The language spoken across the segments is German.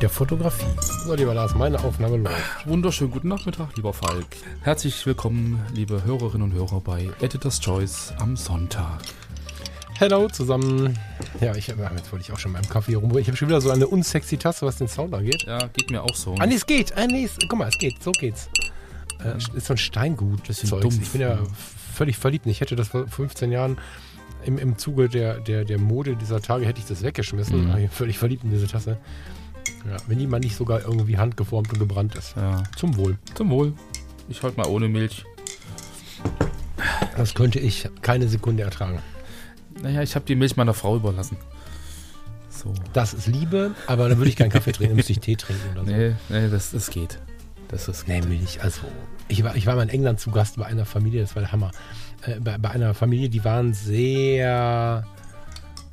der Fotografie. So, lieber Lars, meine Aufnahme läuft. Wunderschönen guten Nachmittag, lieber Falk. Herzlich willkommen, liebe Hörerinnen und Hörer bei Editor's Choice am Sonntag. Hello zusammen. Ja, ich habe jetzt wollte ich auch schon beim Kaffee rum. Ich habe schon wieder so eine unsexy Tasse, was den Sound angeht. Ja, geht mir auch so. Ah, nee, es geht. Ah, nee, es, guck mal, es geht. So geht's. Äh, ist so ein Steingut. Das Bisschen Zeugs. dumpf. Ich bin ja völlig verliebt. Ich hätte das vor 15 Jahren im, im Zuge der, der, der Mode dieser Tage hätte ich das weggeschmissen. Mhm. Ich bin völlig verliebt in diese Tasse. Ja, wenn die mal nicht sogar irgendwie handgeformt und gebrannt ist. Ja, Zum Wohl. zum Wohl. Ich halt mal ohne Milch. Das könnte ich keine Sekunde ertragen. Naja, ich habe die Milch meiner Frau überlassen. So. Das ist Liebe, aber dann würde ich keinen Kaffee trinken, dann müsste ich Tee trinken oder so. Nee, nee, das, das geht. Das ist Nee, Milch. Also, ich war, ich war mal in England zu Gast bei einer Familie, das war der Hammer. Äh, bei, bei einer Familie, die waren sehr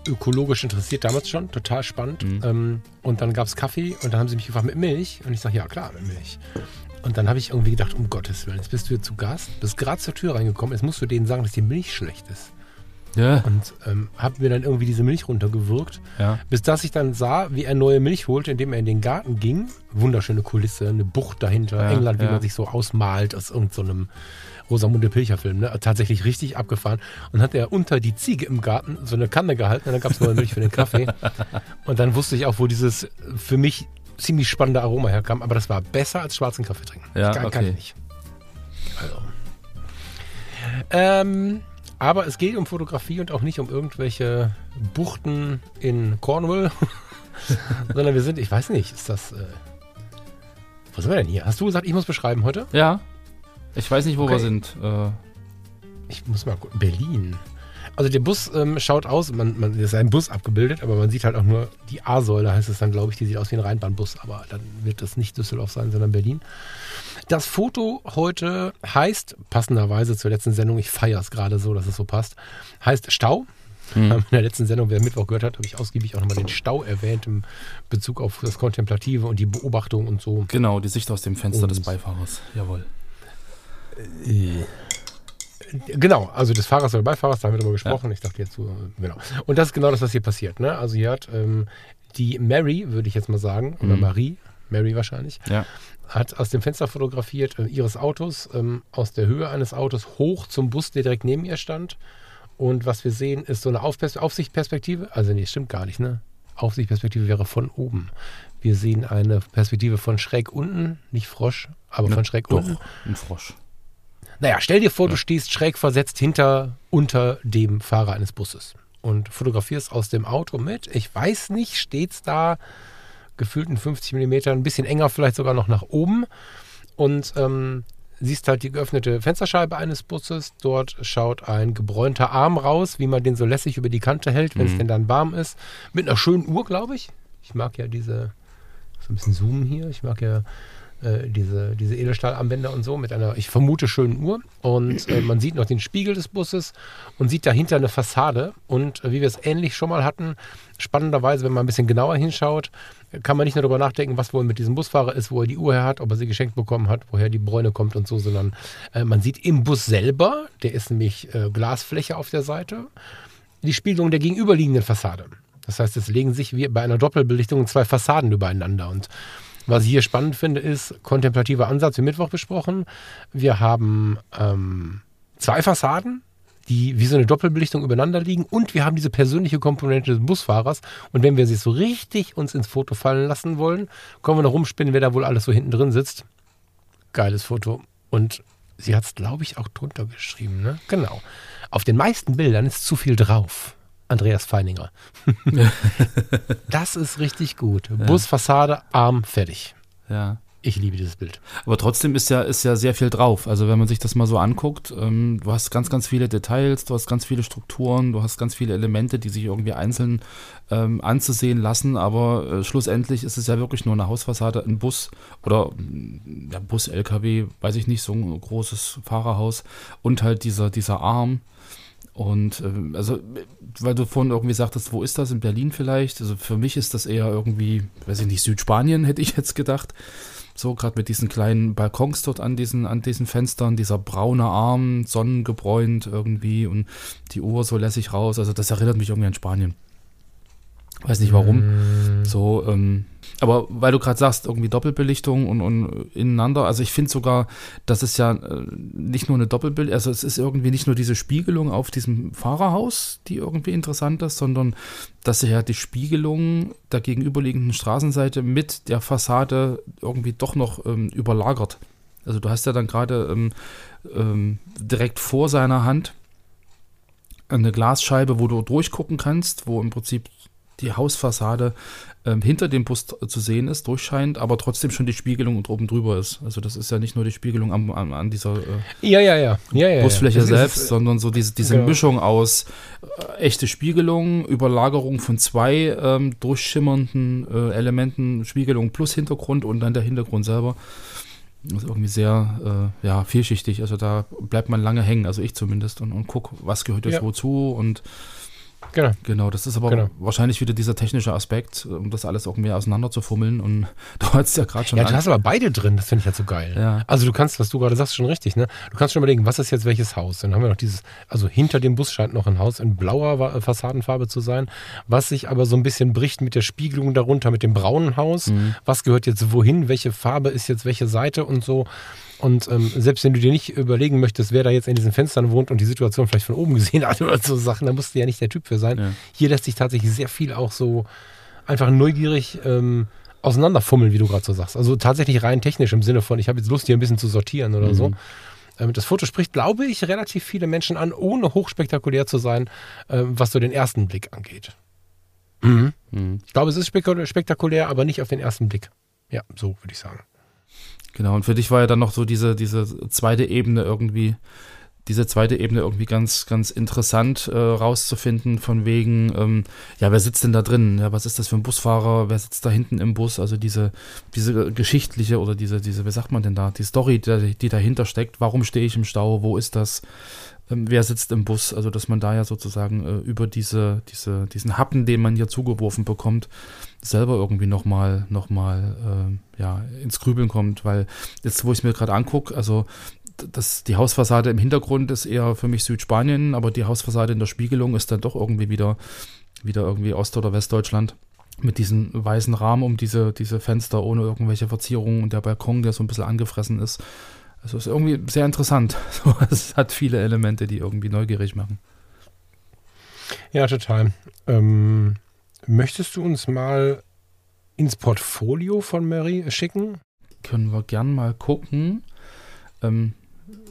ökologisch interessiert, damals schon, total spannend. Mhm. Ähm, und dann gab es Kaffee und dann haben sie mich gefragt, mit Milch? Und ich sage, ja klar, mit Milch. Und dann habe ich irgendwie gedacht, um Gottes Willen, jetzt bist du hier zu Gast, bist gerade zur Tür reingekommen, jetzt musst du denen sagen, dass die Milch schlecht ist. Ja, Und ähm, habe mir dann irgendwie diese Milch runtergewürgt. ja. Bis dass ich dann sah, wie er neue Milch holte, indem er in den Garten ging. Wunderschöne Kulisse, eine Bucht dahinter. Ja, England, wie man sich so ausmalt aus irgendeinem Rosamunde Pilcher-Film. Ne? Tatsächlich richtig abgefahren. Und hat er unter die Ziege im Garten so eine Kanne gehalten und dann gab es neue Milch für den Kaffee. und dann wusste ich auch, wo dieses für mich ziemlich spannende Aroma herkam. Aber das war besser als schwarzen Kaffee trinken. Ja, kann, kann okay. ich nicht. Also. Ähm, aber es geht um Fotografie und auch nicht um irgendwelche Buchten in Cornwall, sondern wir sind, ich weiß nicht, ist das. Äh, wo sind wir denn hier? Hast du gesagt, ich muss beschreiben heute? Ja. Ich weiß nicht, wo Okay. wir sind. Äh, Ich muss mal gucken. Berlin. Also der Bus ähm, schaut aus, man, man ist ein Bus abgebildet, aber man sieht halt auch nur die A-Säule, heißt es dann, glaube ich, die sieht aus wie ein Rheinbahnbus, aber dann wird das nicht Düsseldorf sein, sondern Berlin. Das Foto heute heißt, passenderweise zur letzten Sendung, ich feiere es gerade so, dass es so passt, heißt Stau. hm. In der letzten Sendung, wer Mittwoch gehört hat, habe ich ausgiebig auch nochmal den Stau erwähnt im Bezug auf das Kontemplative und die Beobachtung und so. Genau, die Sicht aus dem Fenster Und- des Beifahrers. Jawohl. Genau, also des Fahrers oder Beifahrers, da haben wir drüber gesprochen. Ich dachte jetzt so, genau. Und das ist genau das, was hier passiert. Ne? Also hier hat ähm, die Mary, würde ich jetzt mal sagen, oder Mhm. Marie, Mary wahrscheinlich, Ja. hat aus dem Fenster fotografiert äh, ihres Autos, ähm, aus der Höhe eines Autos hoch zum Bus, der direkt neben ihr stand. Und was wir sehen, ist so eine Aufpers Aufsichtperspektive. Also nee, stimmt gar nicht, ne? Aufsichtperspektive wäre von oben. Wir sehen eine Perspektive von schräg unten, nicht Frosch, aber Ne, von schräg Doch, unten. ein Frosch. Naja, stell dir vor, du stehst schräg versetzt hinter, unter dem Fahrer eines Busses und fotografierst aus dem Auto mit. Ich weiß nicht, steht's da gefühlt in 50 mm, ein bisschen enger vielleicht sogar noch nach oben und ähm, siehst halt die geöffnete Fensterscheibe eines Busses. Dort schaut ein gebräunter Arm raus, wie man den so lässig über die Kante hält, wenn es Mhm. denn dann warm ist. Mit einer schönen Uhr, glaube ich. Ich mag ja diese, so ein bisschen zoomen hier. Ich mag ja äh, diese, diese Edelstahlarmbänder und so mit einer, ich vermute, schönen Uhr. Und äh, man sieht noch den Spiegel des Busses und sieht dahinter eine Fassade. Und äh, wie wir es ähnlich schon mal hatten, spannenderweise, wenn man ein bisschen genauer hinschaut, kann man nicht nur darüber nachdenken, was wohl mit diesem Busfahrer ist, wo er die Uhr her hat, ob er sie geschenkt bekommen hat, woher die Bräune kommt und so, sondern äh, man sieht im Bus selber, der ist nämlich äh, Glasfläche auf der Seite, die Spiegelung der gegenüberliegenden Fassade. Das heißt, es legen sich wie bei einer Doppelbelichtung zwei Fassaden übereinander. Und was ich hier spannend finde, ist kontemplativer Ansatz, wie Mittwoch besprochen. Wir haben ähm, zwei Fassaden, die wie so eine Doppelbelichtung übereinander liegen und wir haben diese persönliche Komponente des Busfahrers. Und wenn wir sie so richtig uns ins Foto fallen lassen wollen, können wir noch rumspinnen, wer da wohl alles so hinten drin sitzt. Geiles Foto. Und sie hat es, glaube ich, auch drunter geschrieben. Ne? Genau. Auf den meisten Bildern ist zu viel drauf. Andreas Feininger. das ist richtig gut. Busfassade, Arm, fertig. Ja. Ich liebe dieses Bild. Aber trotzdem ist ja, ist ja sehr viel drauf. Also wenn man sich das mal so anguckt, ähm, du hast ganz, ganz viele Details, du hast ganz viele Strukturen, du hast ganz viele Elemente, die sich irgendwie einzeln ähm, anzusehen lassen. Aber äh, schlussendlich ist es ja wirklich nur eine Hausfassade, ein Bus oder mm, ja, Bus, LKW, weiß ich nicht, so ein großes Fahrerhaus und halt dieser, dieser Arm. Und äh, also, weil du vorhin irgendwie sagtest, wo ist das? In Berlin vielleicht? Also für mich ist das eher irgendwie, weiß ich nicht, Südspanien, hätte ich jetzt gedacht. So, gerade mit diesen kleinen Balkons dort an diesen, an diesen Fenstern, dieser braune Arm, sonnengebräunt irgendwie und die Uhr so lässig raus. Also das erinnert mich irgendwie an Spanien. Weiß nicht warum. Mm. So, ähm, aber weil du gerade sagst, irgendwie Doppelbelichtung und, und ineinander, also ich finde sogar, das ist ja äh, nicht nur eine Doppelbild, also es ist irgendwie nicht nur diese Spiegelung auf diesem Fahrerhaus, die irgendwie interessant ist, sondern dass sich ja die Spiegelung der gegenüberliegenden Straßenseite mit der Fassade irgendwie doch noch ähm, überlagert. Also du hast ja dann gerade ähm, ähm, direkt vor seiner Hand eine Glasscheibe, wo du durchgucken kannst, wo im Prinzip die Hausfassade ähm, hinter dem Bus zu sehen ist, durchscheint, aber trotzdem schon die Spiegelung oben drüber ist. Also das ist ja nicht nur die Spiegelung am, am, an dieser äh, Ja, ja, ja. ja, ja Busfläche ja. Selbst, ist, sondern so diese, diese genau. Mischung aus äh, echte Spiegelung, Überlagerung von zwei ähm, durchschimmernden äh, Elementen, Spiegelung plus Hintergrund und dann der Hintergrund selber. Das ist irgendwie sehr äh, ja, vielschichtig. Also da bleibt man lange hängen, also ich zumindest, und, und guck, was gehört jetzt Ja. wozu und Genau. Genau, das ist aber Genau. wahrscheinlich wieder dieser technische Aspekt, um das alles irgendwie auseinander zu fummeln. Und du hast ja gerade schon Ja, du hast aber beide drin, das finde ich halt so geil. Ja. Also du kannst, was du gerade sagst, schon richtig, ne? Du kannst schon überlegen, was ist jetzt welches Haus? Dann haben wir noch dieses, also hinter dem Bus scheint noch ein Haus in blauer Wa- Fassadenfarbe zu sein, was sich aber so ein bisschen bricht mit der Spiegelung darunter, mit dem braunen Haus. Mhm. Was gehört jetzt wohin? Welche Farbe ist jetzt welche Seite und so? Und ähm, selbst wenn du dir nicht überlegen möchtest, wer da jetzt in diesen Fenstern wohnt und die Situation vielleicht von oben gesehen hat oder so Sachen, da musst du ja nicht der Typ für sein. Ja. Hier lässt sich tatsächlich sehr viel auch so einfach neugierig ähm, auseinanderfummeln, wie du gerade so sagst. Also tatsächlich rein technisch im Sinne von, ich habe jetzt Lust, hier ein bisschen zu sortieren oder so. Ähm, das Foto spricht, glaube ich, relativ viele Menschen an, ohne hochspektakulär zu sein, ähm, was so den ersten Blick angeht. Mhm. Mhm. Ich glaube, es ist spektakulär, aber nicht auf den ersten Blick. Ja, so würde ich sagen. Genau, und für dich war ja dann noch so diese, diese zweite Ebene irgendwie, diese zweite Ebene irgendwie ganz, ganz interessant äh, rauszufinden, von wegen, ähm, ja, wer sitzt denn da drin? Ja, was ist das für ein Busfahrer? Wer sitzt da hinten im Bus? Also diese, diese geschichtliche oder diese, diese, wie sagt man denn da, die Story, die, die dahinter steckt. Warum stehe ich im Stau? Wo ist das? Ähm, wer sitzt im Bus? Also, dass man da ja sozusagen äh, über diese, diese, diesen Happen, den man hier zugeworfen bekommt, selber irgendwie nochmal noch mal, äh, ja, ins Grübeln kommt, weil jetzt, wo ich es mir gerade angucke, also das, die Hausfassade im Hintergrund ist eher für mich Südspanien, aber die Hausfassade in der Spiegelung ist dann doch irgendwie wieder, wieder irgendwie Ost- oder Westdeutschland mit diesem weißen Rahmen um diese, diese Fenster ohne irgendwelche Verzierungen und der Balkon, der so ein bisschen angefressen ist. Also ist irgendwie sehr interessant. Es hat viele Elemente, die irgendwie neugierig machen. Ja, total. Ähm, möchtest du uns mal ins Portfolio von Mary schicken? Können wir gern mal gucken. Ähm,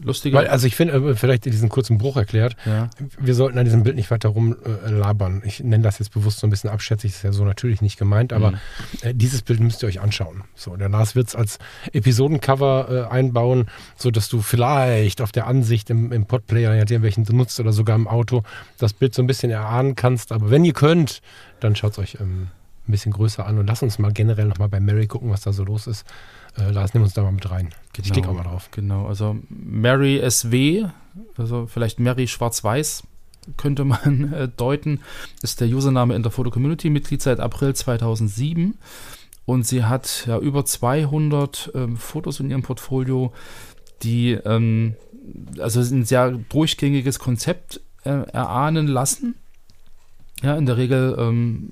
lustiger. Weil, also ich finde, äh, vielleicht diesen kurzen Bruch erklärt, ja. wir sollten an diesem Bild nicht weiter rumlabern. ich nenne das jetzt bewusst so ein bisschen abschätzig, ist ja so natürlich nicht gemeint, aber Mhm. äh, dieses Bild müsst ihr euch anschauen. So, der Lars wird es als Episodencover äh, einbauen, sodass du vielleicht auf der Ansicht im, im Podplayer, nachdem welchen du nutzt oder sogar im Auto, das Bild so ein bisschen erahnen kannst. Aber wenn ihr könnt, dann schaut es euch ähm, ein bisschen größer an und lasst uns mal generell nochmal bei Mary gucken, was da so los ist. Äh, Lars, nimm uns da mal mit rein. Ich klicke auch mal drauf. Genau, also Mary SW, also vielleicht Mary Schwarz-Weiß könnte man äh, deuten, ist der Username in der Foto-Community, Mitglied seit April 2007 und sie hat ja über 200 ähm, Fotos in ihrem Portfolio, die ähm, also ein sehr durchgängiges Konzept äh, erahnen lassen. Ja, in der Regel ähm,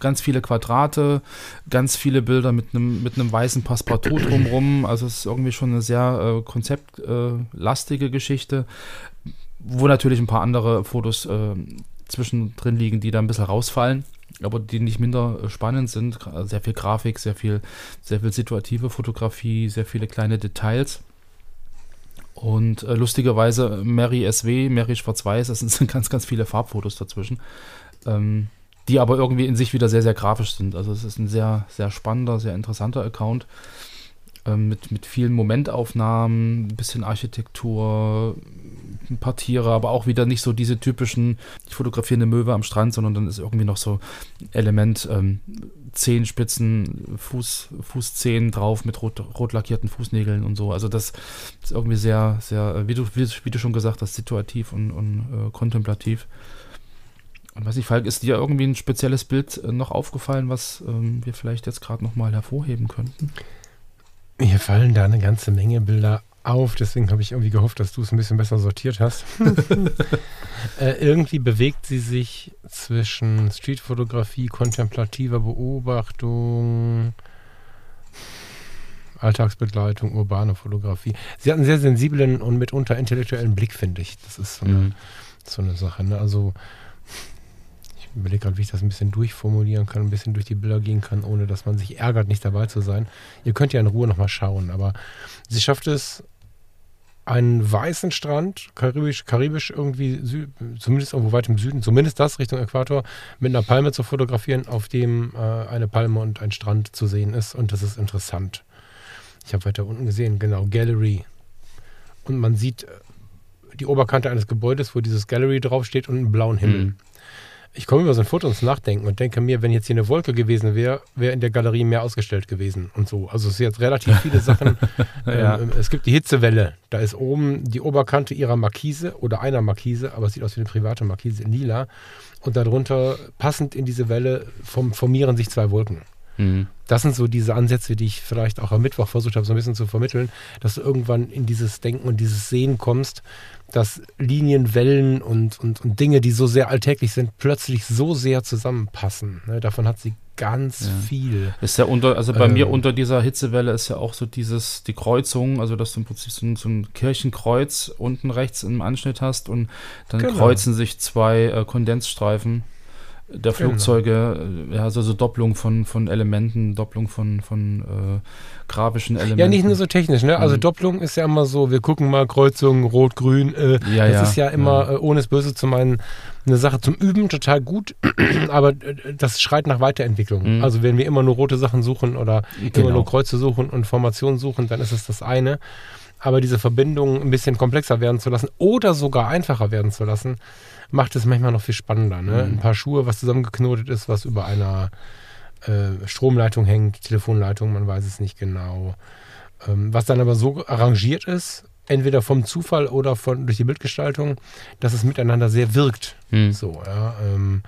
ganz viele Quadrate, ganz viele Bilder mit einem mit einem weißen Passepartout drumrum. Also es ist irgendwie schon eine sehr äh, konzeptlastige äh, Geschichte, wo natürlich ein paar andere Fotos äh, zwischendrin liegen, die da ein bisschen rausfallen, aber die nicht minder äh, spannend sind. Gra- Sehr viel Grafik, sehr viel, sehr viel situative Fotografie, sehr viele kleine Details. Und äh, lustigerweise Mary SW, Mary Schwarz-Weiß, das sind ganz, ganz viele Farbfotos dazwischen ähm, die aber irgendwie in sich wieder sehr, sehr grafisch sind. Also es ist ein sehr, sehr spannender, sehr interessanter Account. ähm, mit, mit vielen Momentaufnahmen, ein bisschen Architektur, ein paar Tiere, aber auch wieder nicht so diese typischen, ich fotografiere eine Möwe am Strand, sondern dann ist irgendwie noch so ein Element, ähm, Zehenspitzen, Fuß, Fußzehen drauf mit rot, rot lackierten Fußnägeln und so. Also das ist irgendwie sehr, sehr, wie du, wie, du schon gesagt hast, situativ und, und äh, kontemplativ. Und weiß ich, Falk, ist dir irgendwie ein spezielles Bild äh, noch aufgefallen, was ähm, wir vielleicht jetzt gerade nochmal hervorheben könnten? Mir fallen da eine ganze Menge Bilder auf, deswegen habe ich irgendwie gehofft, dass du es ein bisschen besser sortiert hast. äh, irgendwie bewegt sie sich zwischen Streetfotografie, kontemplativer Beobachtung, Alltagsbegleitung, urbane Fotografie. Sie hat einen sehr sensiblen und mitunter intellektuellen Blick, finde ich. Das ist so eine, Mhm. so eine Sache. Ne? Also überlege gerade, wie ich das ein bisschen durchformulieren kann, ein bisschen durch die Bilder gehen kann, ohne dass man sich ärgert, nicht dabei zu sein. Ihr könnt ja in Ruhe nochmal schauen, aber sie schafft es, einen weißen Strand, karibisch, karibisch irgendwie, zumindest irgendwo weit im Süden, zumindest das Richtung Äquator, mit einer Palme zu fotografieren, auf dem äh, eine Palme und ein Strand zu sehen ist. Und das ist interessant. Ich habe weiter unten gesehen, genau, Gallery. Und man sieht äh, die Oberkante eines Gebäudes, wo dieses Gallery draufsteht und einen blauen Himmel. Mhm. Ich komme über so ein Foto ins Nachdenken und denke mir, wenn jetzt hier eine Wolke gewesen wäre, wäre in der Galerie mehr ausgestellt gewesen und so. Also es sind jetzt relativ viele Sachen. Ja. ähm, es gibt die Hitzewelle. Da ist oben die Oberkante ihrer Markise oder einer Markise, aber es sieht aus wie eine private Markise in lila. Und darunter, passend in diese Welle, form formieren sich zwei Wolken. Mhm. Das sind so diese Ansätze, die ich vielleicht auch am Mittwoch versucht habe, so ein bisschen zu vermitteln, dass du irgendwann in dieses Denken und dieses Sehen kommst, dass Linien, Wellen und, und, und Dinge, die so sehr alltäglich sind, plötzlich so sehr zusammenpassen. Ne, davon hat sie ganz Ja. viel. Ist ja unter, also bei Ähm. mir unter dieser Hitzewelle ist ja auch so dieses, die Kreuzung, also dass du im Prinzip so ein, so ein Kirchenkreuz unten rechts im Anschnitt hast und dann Genau. kreuzen sich zwei äh, Kondensstreifen der Genau. Flugzeuge, ja, also so Doppelung von, von Elementen, Doppelung von, von äh, grafischen Elementen. Ja, nicht nur so technisch, ne? Also Mhm. Doppelung ist ja immer so, wir gucken mal Kreuzung, Rot, Grün. Äh, Ja, das ja, ist ja immer, ja. Äh, ohne es böse zu meinen, eine Sache zum Üben, total gut, aber äh, das schreit nach Weiterentwicklung. Mhm. Also wenn wir immer nur rote Sachen suchen oder immer Genau. nur Kreuze suchen und Formationen suchen, dann ist es das eine. Aber diese Verbindung ein bisschen komplexer werden zu lassen oder sogar einfacher werden zu lassen, macht es manchmal noch viel spannender. Ne? Mhm. Ein paar Schuhe, was zusammengeknotet ist, was über einer äh, Stromleitung hängt, Telefonleitung, man weiß es nicht genau. Ähm, was dann aber so arrangiert ist, entweder vom Zufall oder von, durch die Bildgestaltung, dass es miteinander sehr wirkt. Hm. So, ja. Ähm,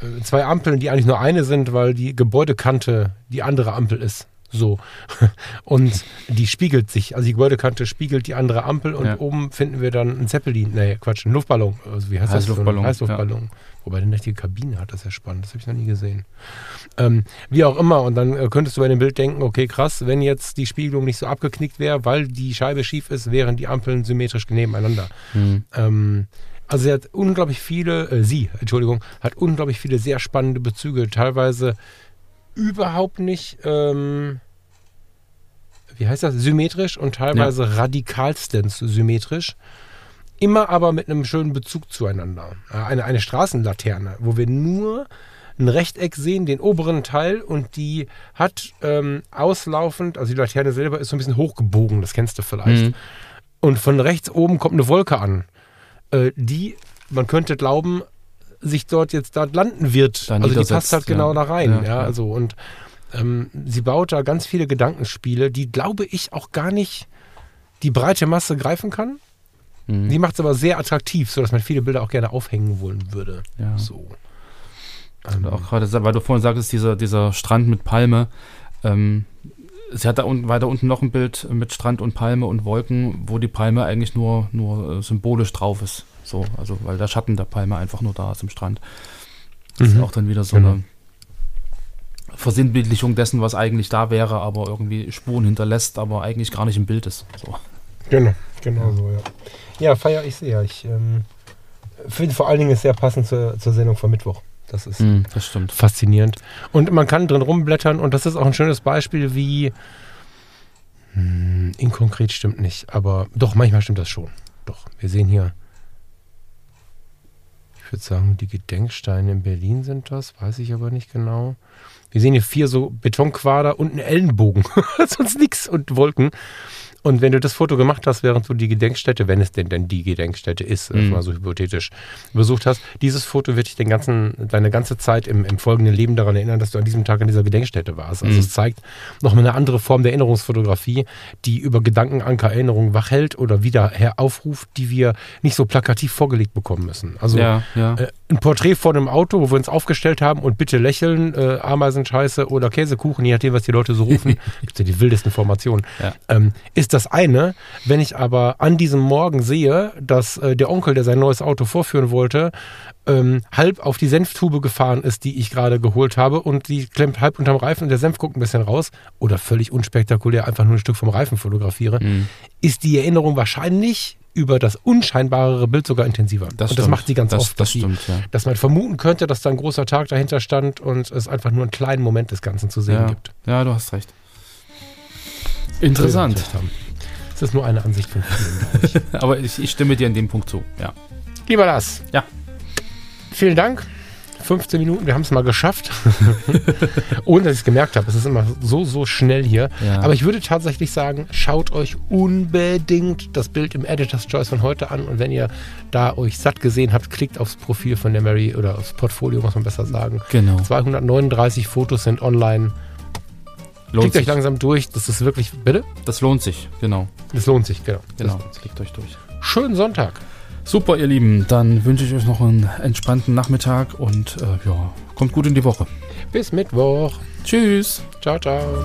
äh, zwei Ampeln, die eigentlich nur eine sind, weil die Gebäudekante die andere Ampel ist. So. Und die spiegelt sich. Also die Gebäudekante spiegelt die andere Ampel und Ja. oben finden wir dann einen Zeppelin. Nee, Quatsch, einen Luftballon. Also wie heißt Heißluftballon, das? Heißluftballon. Wobei der eine richtige Kabine hat, das ist ja spannend. Das habe ich noch nie gesehen. Ähm, wie auch immer. Und dann äh, könntest du bei dem Bild denken, okay, krass, wenn jetzt die Spiegelung nicht so abgeknickt wäre, weil die Scheibe schief ist, wären die Ampeln symmetrisch nebeneinander. Hm. Ähm, also sie hat unglaublich viele, äh, sie, Entschuldigung, hat unglaublich viele sehr spannende Bezüge, teilweise überhaupt nicht, ähm, wie heißt das, symmetrisch und teilweise radikalstens symmetrisch. Immer aber mit einem schönen Bezug zueinander. Eine, eine Straßenlaterne, wo wir nur ein Rechteck sehen, den oberen Teil und die hat ähm, auslaufend, also die Laterne selber ist so ein bisschen hochgebogen, das kennst du vielleicht. Mhm. Und von rechts oben kommt eine Wolke an, äh, die, man könnte glauben, sich dort jetzt dort landen wird. Da also die passt halt genau ja. da rein. Ja, Ja, ja. also und ähm, sie baut da ganz viele Gedankenspiele, die glaube ich auch gar nicht die breite Masse greifen kann. Mhm. Die macht es aber sehr attraktiv, sodass man viele Bilder auch gerne aufhängen wollen würde. Ja. So. Oder auch gerade, weil du vorhin sagtest, dieser, dieser Strand mit Palme. Ähm, sie hat da unten, weiter unten noch ein Bild mit Strand und Palme und Wolken, wo die Palme eigentlich nur, nur äh, symbolisch drauf ist. So, also weil der Schatten der Palme einfach nur da ist im Strand. Das ist Mhm. auch dann wieder so Genau. eine Versinnbildlichung dessen, was eigentlich da wäre, aber irgendwie Spuren hinterlässt, aber eigentlich gar nicht im Bild ist. So. Genau, genau so, ja. Ja, feiere ich sehr. Ich ähm, finde vor allen Dingen es sehr passend zur, zur Sendung von Mittwoch. Das ist Mhm, das stimmt. faszinierend. Und man kann drin rumblättern und das ist auch ein schönes Beispiel, wie hm, inkonkret stimmt nicht, aber doch, manchmal stimmt das schon. Doch, wir sehen hier. Ich würde sagen, die Gedenksteine in Berlin sind das, weiß ich aber nicht genau. Wir sehen hier vier so Betonquader und einen Ellenbogen. Sonst nichts und Wolken. Und wenn du das Foto gemacht hast, während du die Gedenkstätte, wenn es denn denn die Gedenkstätte ist, Mhm. mal so hypothetisch besucht hast, dieses Foto wird dich den ganzen, deine ganze Zeit im, im folgenden Leben daran erinnern, dass du an diesem Tag an dieser Gedenkstätte warst. Also Mhm. es zeigt nochmal eine andere Form der Erinnerungsfotografie, die über Gedankenanker Erinnerungen wachhält oder wieder her aufruft, die wir nicht so plakativ vorgelegt bekommen müssen. Also ja, ja. äh, ein Porträt vor einem Auto, wo wir uns aufgestellt haben und bitte lächeln, äh, Ameisenscheiße oder Käsekuchen, je nachdem, was die Leute so rufen, gibt ja die wildesten Formationen, Ja. ähm, ist das eine. Wenn ich aber an diesem Morgen sehe, dass äh, der Onkel, der sein neues Auto vorführen wollte, ähm, halb auf die Senftube gefahren ist, die ich gerade geholt habe und die klemmt halb unterm Reifen und der Senf guckt ein bisschen raus oder völlig unspektakulär einfach nur ein Stück vom Reifen fotografiere, Mhm. ist die Erinnerung wahrscheinlich über das unscheinbarere Bild sogar intensiver. und das stimmt. macht sie ganz das, oft, Das dass sie stimmt, ja. dass man vermuten könnte, dass da ein großer Tag dahinter stand und es einfach nur einen kleinen Moment des Ganzen zu sehen Ja. gibt. ja, du hast recht. Interessant. Das ist nur eine Ansicht von vielen. Aber ich, ich stimme dir in dem Punkt zu. Ja. Lieber Lars. Ja. Vielen Dank. 15 Minuten, wir haben es mal geschafft. Ohne dass ich es gemerkt habe. Es ist immer so, so schnell hier. Ja. Aber ich würde tatsächlich sagen, schaut euch unbedingt das Bild im Editor's Choice von heute an. Und wenn ihr da euch satt gesehen habt, klickt aufs Profil von der Mary oder aufs Portfolio, muss man besser sagen. Genau. 239 Fotos sind online. Lohnt Klickt euch sich. langsam durch. Das ist wirklich. Bitte? Das lohnt sich, genau. Das lohnt sich, genau. Genau. Das, Klickt euch durch. schönen Sonntag. Super, ihr Lieben. Dann wünsche ich euch noch einen entspannten Nachmittag und äh, ja, kommt gut in die Woche. Bis Mittwoch. Tschüss. Ciao, ciao.